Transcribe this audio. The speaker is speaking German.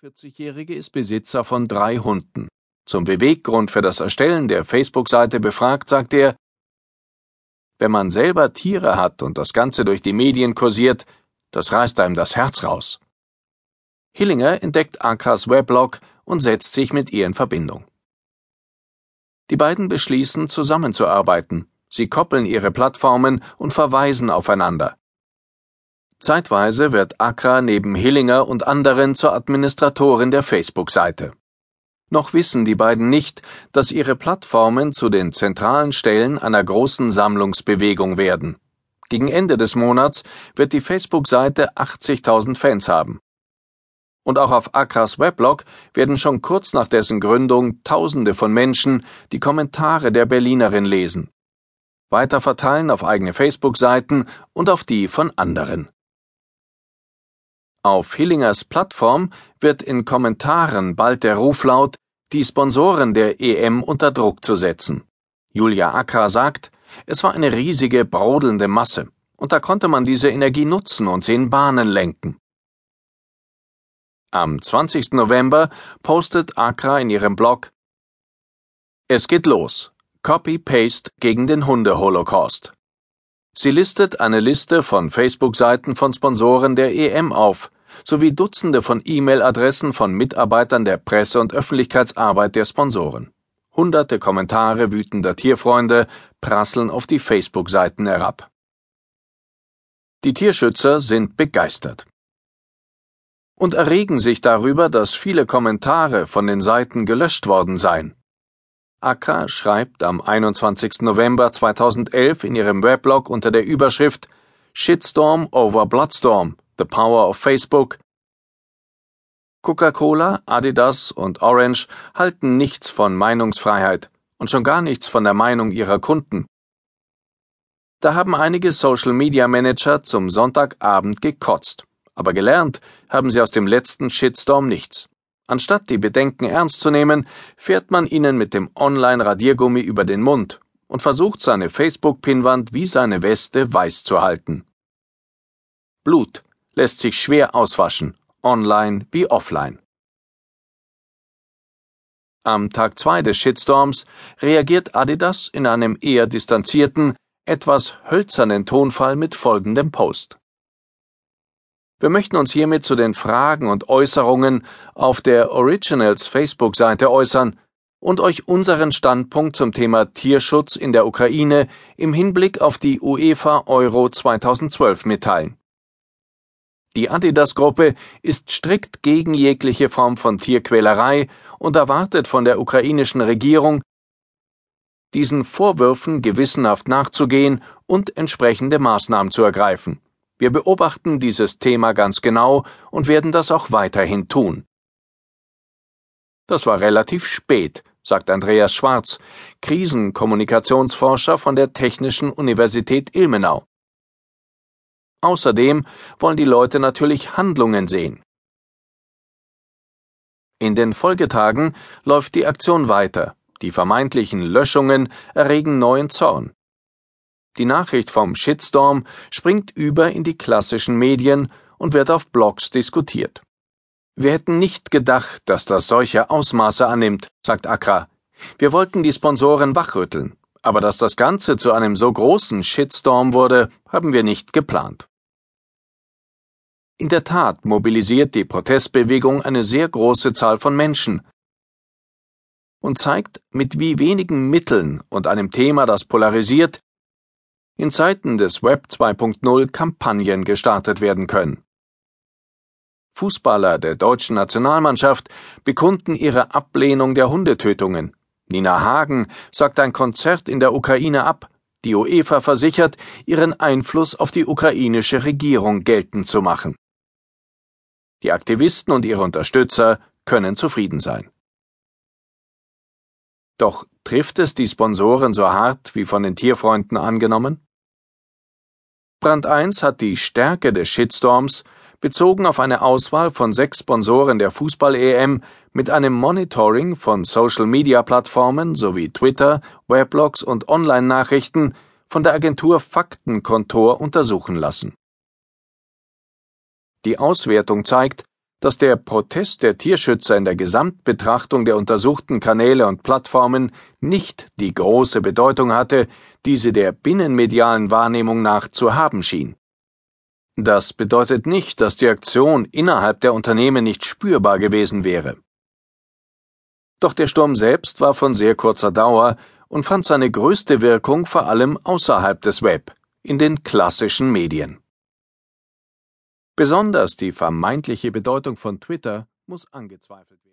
43-Jährige ist Besitzer von drei Hunden. Zum Beweggrund für das Erstellen der Facebook-Seite befragt, sagt er, wenn man selber Tiere hat und das Ganze durch die Medien kursiert, das reißt einem das Herz raus. Hillinger entdeckt Akras Weblog und setzt sich mit ihr in Verbindung. Die beiden beschließen, zusammenzuarbeiten. Sie koppeln ihre Plattformen und verweisen aufeinander. Zeitweise wird Akra neben Hillinger und anderen zur Administratorin der Facebook-Seite. Noch wissen die beiden nicht, dass ihre Plattformen zu den zentralen Stellen einer großen Sammlungsbewegung werden. Gegen Ende des Monats wird die Facebook-Seite 80.000 Fans haben. Und auch auf Akras Weblog werden schon kurz nach dessen Gründung Tausende von Menschen die Kommentare der Berlinerin lesen. Weiter verteilen auf eigene Facebook-Seiten und auf die von anderen. Auf Hillingers Plattform wird in Kommentaren bald der Ruf laut, die Sponsoren der EM unter Druck zu setzen. Julia Acker sagt, es war eine riesige, brodelnde Masse, und da konnte man diese Energie nutzen und sie in Bahnen lenken. Am 20. November postet Akra in ihrem Blog Es geht los. Copy-Paste gegen den Hunde-Holocaust. Sie listet eine Liste von Facebook-Seiten von Sponsoren der EM auf, sowie Dutzende von E-Mail-Adressen von Mitarbeitern der Presse- und Öffentlichkeitsarbeit der Sponsoren. Hunderte Kommentare wütender Tierfreunde prasseln auf die Facebook-Seiten herab. Die Tierschützer sind begeistert und erregen sich darüber, dass viele Kommentare von den Seiten gelöscht worden seien. Akka schreibt am 21. November 2011 in ihrem Weblog unter der Überschrift Shitstorm over Bloodstorm, The Power of Facebook. Coca-Cola, Adidas und Orange halten nichts von Meinungsfreiheit und schon gar nichts von der Meinung ihrer Kunden. Da haben einige Social Media Manager zum Sonntagabend gekotzt, aber gelernt haben sie aus dem letzten Shitstorm nichts. Anstatt die Bedenken ernst zu nehmen, fährt man ihnen mit dem Online-Radiergummi über den Mund und versucht seine Facebook-Pinnwand wie seine Weste weiß zu halten. Blut lässt sich schwer auswaschen, online wie offline. Am Tag 2 des Shitstorms reagiert Adidas in einem eher distanzierten, etwas hölzernen Tonfall mit folgendem Post. Wir möchten uns hiermit zu den Fragen und Äußerungen auf der Originals Facebook-Seite äußern und euch unseren Standpunkt zum Thema Tierschutz in der Ukraine im Hinblick auf die UEFA Euro 2012 mitteilen. Die Adidas-Gruppe ist strikt gegen jegliche Form von Tierquälerei und erwartet von der ukrainischen Regierung, diesen Vorwürfen gewissenhaft nachzugehen und entsprechende Maßnahmen zu ergreifen. Wir beobachten dieses Thema ganz genau und werden das auch weiterhin tun. Das war relativ spät, sagt Andreas Schwarz, Krisenkommunikationsforscher von der Technischen Universität Ilmenau. Außerdem wollen die Leute natürlich Handlungen sehen. In den Folgetagen läuft die Aktion weiter. Die vermeintlichen Löschungen erregen neuen Zorn. Die Nachricht vom Shitstorm springt über in die klassischen Medien und wird auf Blogs diskutiert. Wir hätten nicht gedacht, dass das solche Ausmaße annimmt, sagt Akra. Wir wollten die Sponsoren wachrütteln, aber dass das Ganze zu einem so großen Shitstorm wurde, haben wir nicht geplant. In der Tat mobilisiert die Protestbewegung eine sehr große Zahl von Menschen und zeigt, mit wie wenigen Mitteln und einem Thema, das polarisiert, in Zeiten des Web 2.0 Kampagnen gestartet werden können. Fußballer der deutschen Nationalmannschaft bekunden ihre Ablehnung der Hundetötungen. Nina Hagen sagt ein Konzert in der Ukraine ab. Die UEFA versichert, ihren Einfluss auf die ukrainische Regierung geltend zu machen. Die Aktivisten und ihre Unterstützer können zufrieden sein. Doch trifft es die Sponsoren so hart wie von den Tierfreunden angenommen? Brand 1 hat die Stärke des Shitstorms bezogen auf eine Auswahl von sechs Sponsoren der Fußball-EM mit einem Monitoring von Social-Media-Plattformen sowie Twitter, Weblogs und Online-Nachrichten von der Agentur Faktenkontor untersuchen lassen. Die Auswertung zeigt, dass der Protest der Tierschützer in der Gesamtbetrachtung der untersuchten Kanäle und Plattformen nicht die große Bedeutung hatte, die sie der binnenmedialen Wahrnehmung nach zu haben schien. Das bedeutet nicht, dass die Aktion innerhalb der Unternehmen nicht spürbar gewesen wäre. Doch der Sturm selbst war von sehr kurzer Dauer und fand seine größte Wirkung vor allem außerhalb des Web, in den klassischen Medien. Besonders die vermeintliche Bedeutung von Twitter muss angezweifelt werden.